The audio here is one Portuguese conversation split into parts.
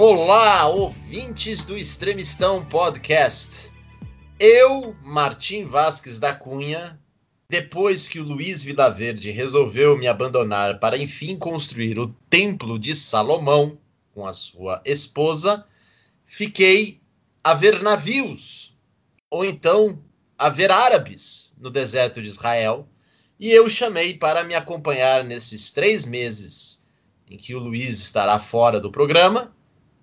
Olá, ouvintes do Extremistão Podcast. Eu, Martim Vasques da Cunha, depois que o Luiz Vilaverde resolveu me abandonar para enfim construir o Templo de Salomão com a sua esposa, fiquei a ver navios, ou então a ver árabes no deserto de Israel, e eu chamei para me acompanhar nesses três meses em que o Luiz estará fora do programa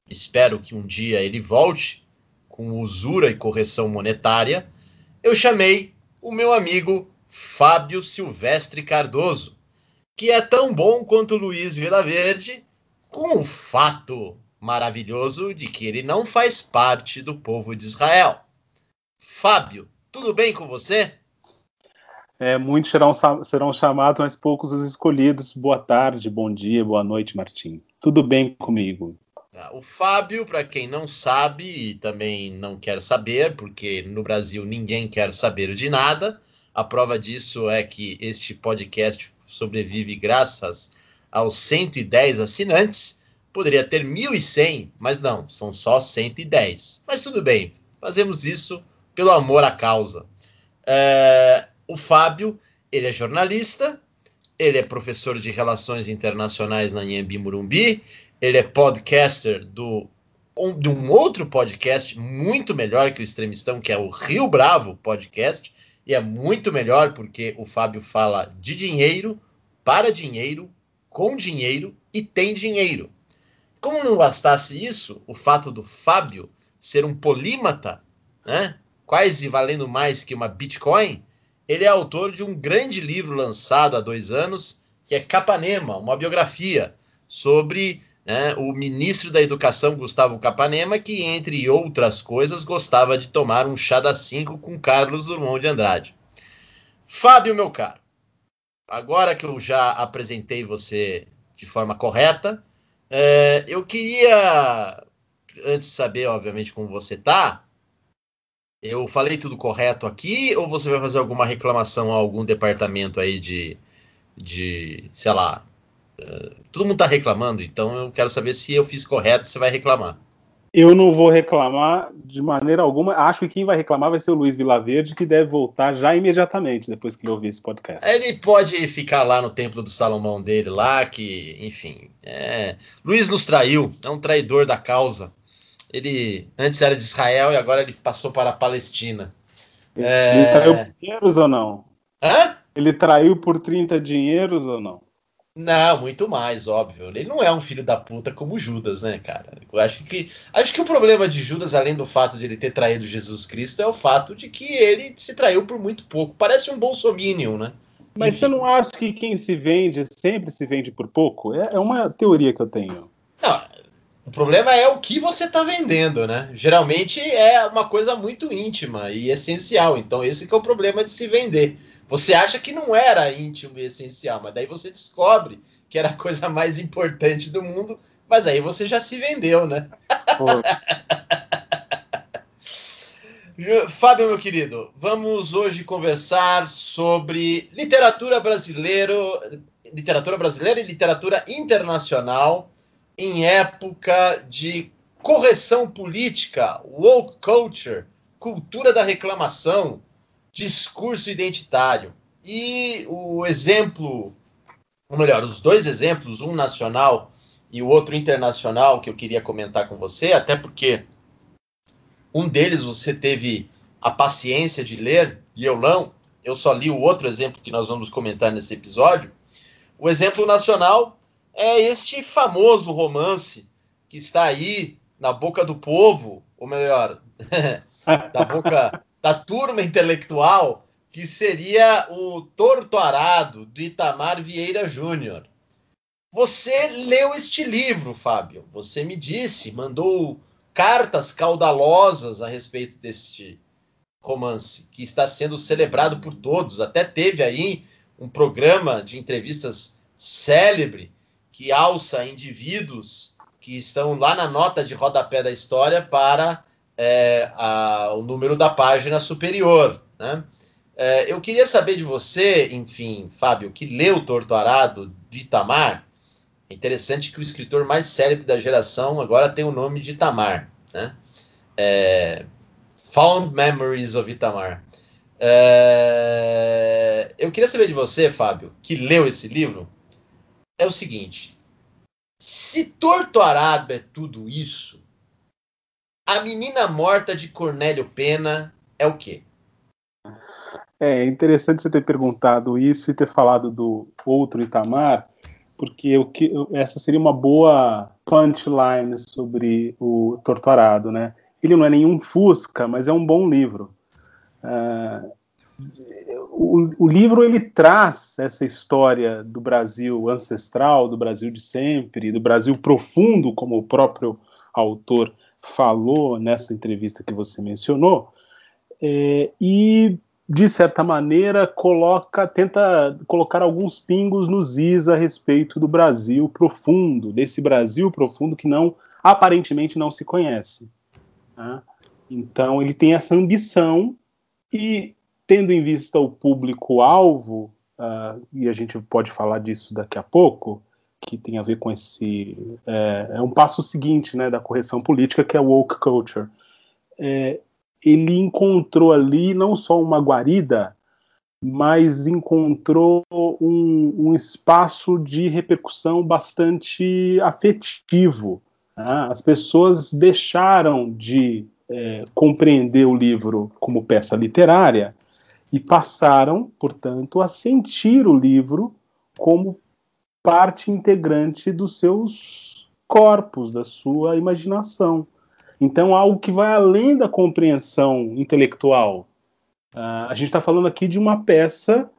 espero que um dia ele volte com usura e correção monetária, eu chamei o meu amigo Fábio Silvestre Cardoso, que é tão bom quanto Luiz Vilaverde, com o fato maravilhoso de que ele não faz parte do povo de Israel. Fábio, tudo bem com você? É, muitos serão, serão chamados, mas poucos os escolhidos. Boa tarde, bom dia, boa noite, Martim. Tudo bem comigo? Ah, o Fábio, para quem não sabe e também não quer saber, porque no Brasil ninguém quer saber de nada, a prova disso é que este podcast sobrevive graças aos 110 assinantes. Poderia ter 1.100, mas não, são só 110. Mas tudo bem, fazemos isso pelo amor à causa. É, o Fábio, ele é jornalista, ele é professor de Relações Internacionais na Inhambi Murumbi, ele é podcaster do um, de um outro podcast muito melhor que o Extremistão, que é o Rio Bravo Podcast, e é muito melhor porque o Fábio fala de dinheiro, para dinheiro, com dinheiro e tem dinheiro. Como não bastasse isso, o fato do Fábio ser um polímata, né, quase valendo mais que uma Bitcoin, ele é autor de um grande livro lançado há dois anos, que é Capanema, uma biografia sobre né, o ministro da Educação, Gustavo Capanema, que, entre outras coisas, gostava de tomar um chá das cinco com Carlos Drummond de Andrade. Fábio, meu caro, agora que eu já apresentei você de forma correta, é, eu queria, antes de saber, obviamente, como você está, eu falei tudo correto aqui ou você vai fazer alguma reclamação a algum departamento aí de, de sei lá, todo mundo está reclamando, então eu quero saber se eu fiz correto, você vai reclamar. Eu não vou reclamar de maneira alguma. Acho que quem vai reclamar vai ser o Luiz Vilaverde, que deve voltar já imediatamente depois que ele ouvir esse podcast. Ele pode ficar lá no templo do Salomão dele, lá, que, enfim. É... Luiz nos traiu, é um traidor da causa. Ele antes era de Israel e agora ele passou para a Palestina. Ele, é... ele traiu por dinheiros ou não? Hã? Ele traiu por 30 dinheiros ou não? Não, muito mais, óbvio. Ele não é um filho da puta como Judas, né, cara? Eu acho que acho que o problema de Judas, além do fato de ele ter traído Jesus Cristo, é o fato de que ele se traiu por muito pouco. Parece um bolsominion, né? Mas Enfim. você não acha que quem se vende sempre se vende por pouco? É, é uma teoria que eu tenho. Não, o problema é o que você está vendendo, né? Geralmente é uma coisa muito íntima e essencial. Então esse é o problema de se vender. Você acha que não era íntimo e essencial, mas daí você descobre que era a coisa mais importante do mundo, mas aí você já se vendeu, né? Fábio, meu querido, vamos hoje conversar sobre literatura brasileira, literatura brasileira e literatura internacional em época de correção política, woke culture, cultura da reclamação, discurso identitário. E o exemplo, ou melhor, os dois exemplos, um nacional e o outro internacional, que eu queria comentar com você, até porque um deles você teve a paciência de ler e eu não. Eu só li o outro exemplo que nós vamos comentar nesse episódio. O exemplo nacional é este famoso romance que está aí na boca do povo, ou melhor, da boca da turma intelectual, que seria o Torto Arado, do Itamar Vieira Júnior. Você leu este livro, Fábio. Você me disse, mandou cartas caudalosas a respeito deste romance, que está sendo celebrado por todos. Até teve aí um programa de entrevistas célebre que alça indivíduos que estão lá na nota de rodapé da história para é, a, o número da página superior. Né? É, eu queria saber de você, enfim, Fábio, que leu Torto Arado de Itamar, É interessante que o escritor mais célebre da geração agora tem o nome de Itamar, né? É, Found Memories of Itamar. É, eu queria saber de você, Fábio, que leu esse livro, é o seguinte: se Torturado é tudo isso, a menina morta de Cornélio Pena é o quê? É interessante você ter perguntado isso e ter falado do outro Itamar, porque que, essa seria uma boa punchline sobre o Torturado, né? Ele não é nenhum Fusca, mas é um bom livro. Uh, o, o, livro ele traz essa história do Brasil ancestral, do Brasil de sempre, do Brasil profundo, como o próprio autor falou nessa entrevista que você mencionou, é, e de certa maneira coloca, tenta colocar alguns pingos nos is a respeito do Brasil profundo, desse Brasil profundo que não aparentemente não se conhece. Né? Então ele tem essa ambição e tendo em vista o público-alvo, uh, e a gente pode falar disso daqui a pouco, que tem a ver com esse. É, é um passo seguinte né, da correção política, que é o woke culture. É, ele encontrou ali não só uma guarida, mas encontrou um, um espaço de repercussão bastante afetivo. Né? As pessoas deixaram de é, compreender o livro como peça literária e passaram, portanto, a sentir o livro como parte integrante dos seus corpos, da sua imaginação. Então, algo que vai além da compreensão intelectual. Uh, a gente está falando aqui de uma peça,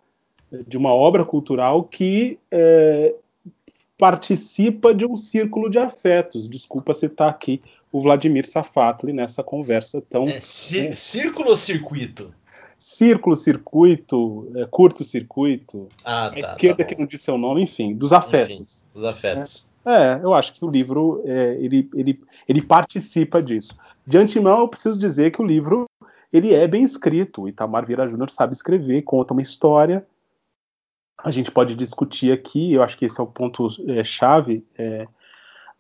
de uma obra cultural que é, participa de um círculo de afetos. Desculpa citar aqui o Vladimir Safatli nessa conversa tão. É, círculo ou circuito? Círculo, circuito, é, curto-circuito. Ah, tá, a esquerda tá que não diz seu nome, enfim, dos afetos. Enfim, dos afetos. É, eu acho que o livro é, ele, ele, ele participa disso. De antemão, eu preciso dizer que o livro ele é bem escrito. O Itamar Vieira Júnior sabe escrever, conta uma história. A gente pode discutir aqui, eu acho que esse é o ponto é, chave é,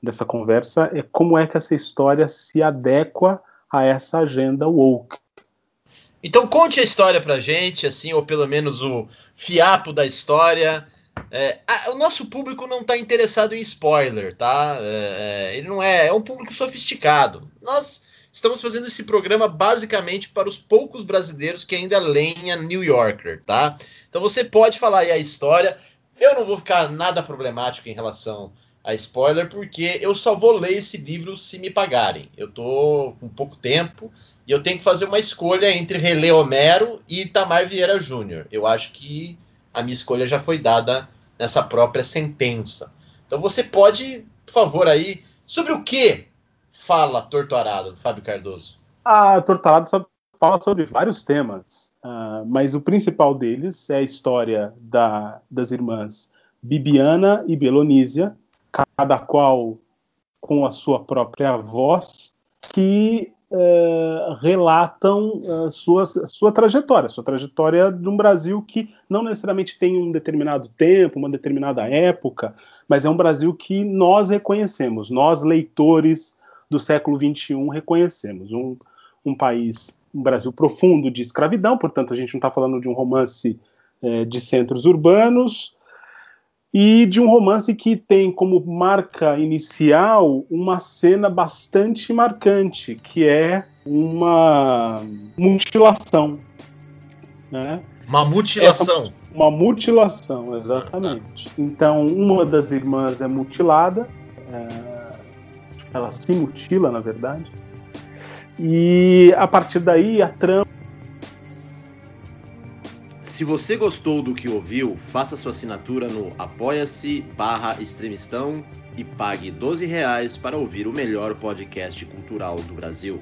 dessa conversa, é como é que essa história se adequa a essa agenda woke. Então conte a história pra gente, assim, ou pelo menos o fiapo da história. É, a, o nosso público não está interessado em spoiler, tá? É, é, ele não é, é um público sofisticado. Nós estamos fazendo esse programa basicamente para os poucos brasileiros que ainda leem a New Yorker, tá? Então você pode falar aí a história. Eu não vou ficar nada problemático em relação a spoiler, porque eu só vou ler esse livro se me pagarem. Eu tô com pouco tempo e eu tenho que fazer uma escolha entre reler Homero e Itamar Vieira Júnior. Eu acho que a minha escolha já foi dada nessa própria sentença. Então você pode, por favor, aí, sobre o que fala Torturado, Fábio Cardoso? A Torturado fala sobre vários temas, uh, mas o principal deles é a história da, das irmãs Bibiana e Belonísia, cada qual com a sua própria voz, que é, relatam eh, sua, sua trajetória, sua trajetória de um Brasil que não necessariamente tem um determinado tempo, uma determinada época, mas é um Brasil que nós reconhecemos, nós leitores do século XXI reconhecemos. Um, um país, um Brasil profundo de escravidão, portanto a gente não está falando de um romance é, de centros urbanos, e de um romance que tem como marca inicial uma cena bastante marcante, que é uma mutilação. Né? Uma mutilação. Essa, uma mutilação, exatamente. Então, uma das irmãs é mutilada, é, ela se mutila, na verdade, e a partir daí a trama se você gostou do que ouviu, faça sua assinatura no apoia-se barra extremistão e pague 12 reais para ouvir o melhor podcast cultural do Brasil.